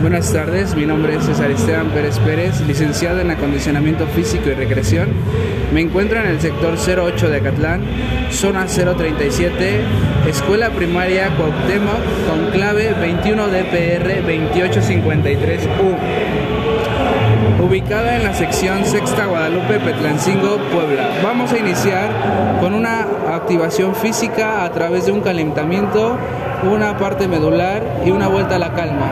Buenas tardes, mi nombre es César Esteban Pérez Pérez, licenciado en acondicionamiento físico y recreación. Me encuentro en el sector 08 de Acatlán, zona 037, escuela primaria Cuauhtémoc con clave 21 DPR 2853U. Ubicada en la sección Sexta Guadalupe Petlancingo, Puebla. Vamos a iniciar con una activación física a través de un calentamiento, una parte medular y una vuelta a la calma.